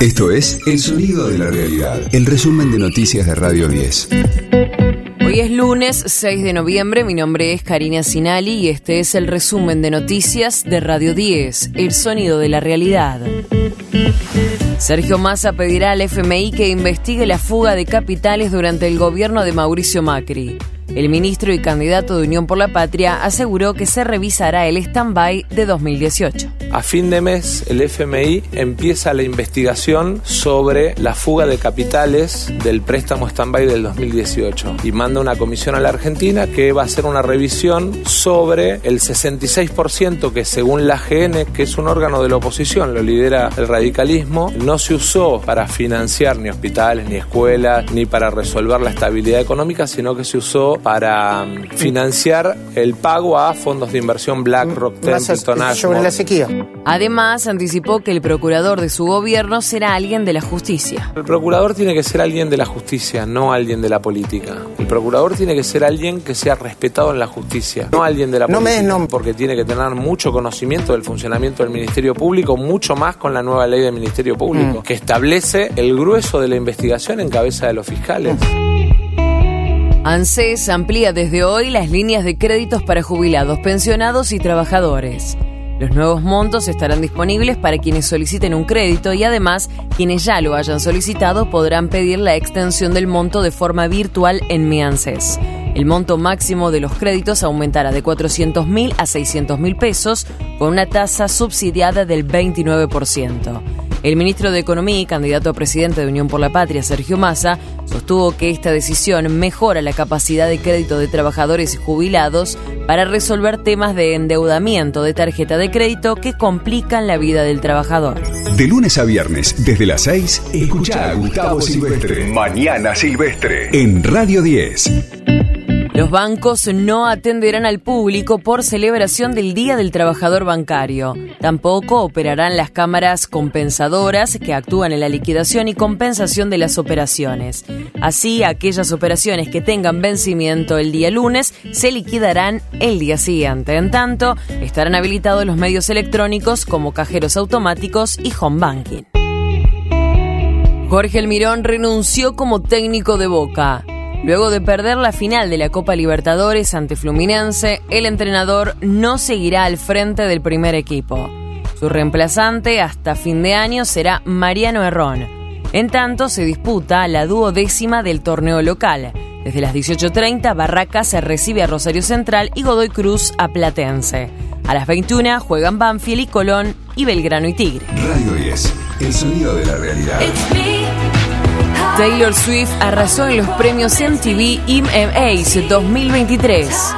Esto es El Sonido de la Realidad, el resumen de noticias de Radio 10. Hoy es lunes 6 de noviembre, mi nombre es Karina Sinali y este es el resumen de noticias de Radio 10, El Sonido de la Realidad. Sergio Massa pedirá al FMI que investigue la fuga de capitales durante el gobierno de Mauricio Macri. El ministro y candidato de Unión por la Patria aseguró que se revisará el stand-by de 2018. A fin de mes, el FMI empieza la investigación sobre la fuga de capitales del préstamo stand-by del 2018 y manda una comisión a la Argentina que va a hacer una revisión sobre el 66% que según la GN, que es un órgano de la oposición, lo lidera el radicalismo, no se usó para financiar ni hospitales, ni escuelas, ni para resolver la estabilidad económica, sino que se usó para mm, financiar el pago a fondos de inversión BlackRock, Templeton, sobre la sequía. Además, anticipó que el procurador de su gobierno será alguien de la justicia. El procurador tiene que ser alguien de la justicia, no alguien de la política. El procurador tiene que ser alguien que sea respetado en la justicia, no alguien de la No me política. des nombre. Porque tiene que tener mucho conocimiento del funcionamiento del Ministerio Público, mucho más con la nueva ley del Ministerio Mm. Público, que establece el grueso de la investigación en cabeza de los fiscales. ANSES amplía desde hoy las líneas de créditos para jubilados, pensionados y trabajadores. Los nuevos montos estarán disponibles para quienes soliciten un crédito y además quienes ya lo hayan solicitado podrán pedir la extensión del monto de forma virtual en Mi ANSES. El monto máximo de los créditos aumentará de 400 mil a 600 mil pesos con una tasa subsidiada del 29%. El ministro de Economía y candidato a presidente de Unión por la Patria, Sergio Massa, sostuvo que esta decisión mejora la capacidad de crédito de trabajadores y jubilados para resolver temas de endeudamiento de tarjeta de crédito que complican la vida del trabajador. De lunes a viernes, desde las 6, escucha a Gustavo Silvestre. Mañana Silvestre. En Radio 10. Los bancos no atenderán al público por celebración del Día del Trabajador Bancario. Tampoco operarán las cámaras compensadoras que actúan en la liquidación y compensación de las operaciones. Así, aquellas operaciones que tengan vencimiento el día lunes se liquidarán el día siguiente. En tanto, estarán habilitados los medios electrónicos como cajeros automáticos y home banking. Jorge Almirón renunció como técnico de Boca. Luego de perder la final de la Copa Libertadores ante Fluminense, el entrenador no seguirá al frente del primer equipo. Su reemplazante hasta fin de año será Mariano Herrón. En tanto, se disputa la duodécima del torneo local. Desde las 18.30, Barracas se recibe a Rosario Central y Godoy Cruz a Platense. A las 21 juegan Banfield y Colón y Belgrano y Tigre. Radio 10. El sonido de la realidad. Taylor Swift arrasó en los premios MTV IMAs 2023.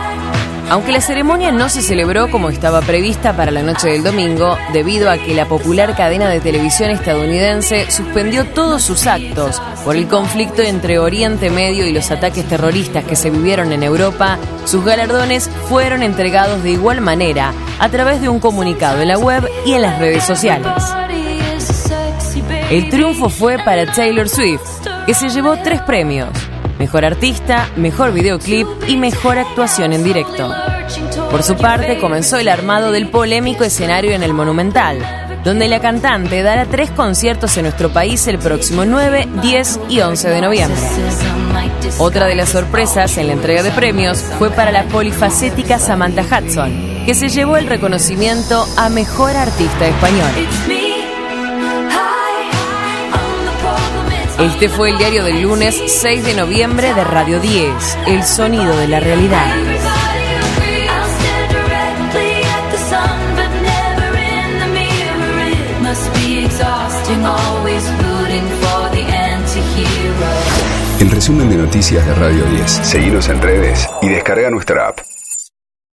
Aunque la ceremonia no se celebró como estaba prevista para la noche del domingo, debido a que la popular cadena de televisión estadounidense suspendió todos sus actos por el conflicto entre Oriente Medio y los ataques terroristas que se vivieron en Europa, sus galardones fueron entregados de igual manera a través de un comunicado en la web y en las redes sociales. El triunfo fue para Taylor Swift, que se llevó tres premios. Mejor artista, mejor videoclip y mejor actuación en directo. Por su parte, comenzó el armado del polémico escenario en el Monumental, donde la cantante dará tres conciertos en nuestro país el próximo 9, 10 y 11 de noviembre. Otra de las sorpresas en la entrega de premios fue para la polifacética Samantha Hudson, que se llevó el reconocimiento a Mejor Artista Español. Este fue el diario del lunes 6 de noviembre de Radio 10, El Sonido de la Realidad. El resumen de noticias de Radio 10. Seguimos en redes y descarga nuestra app.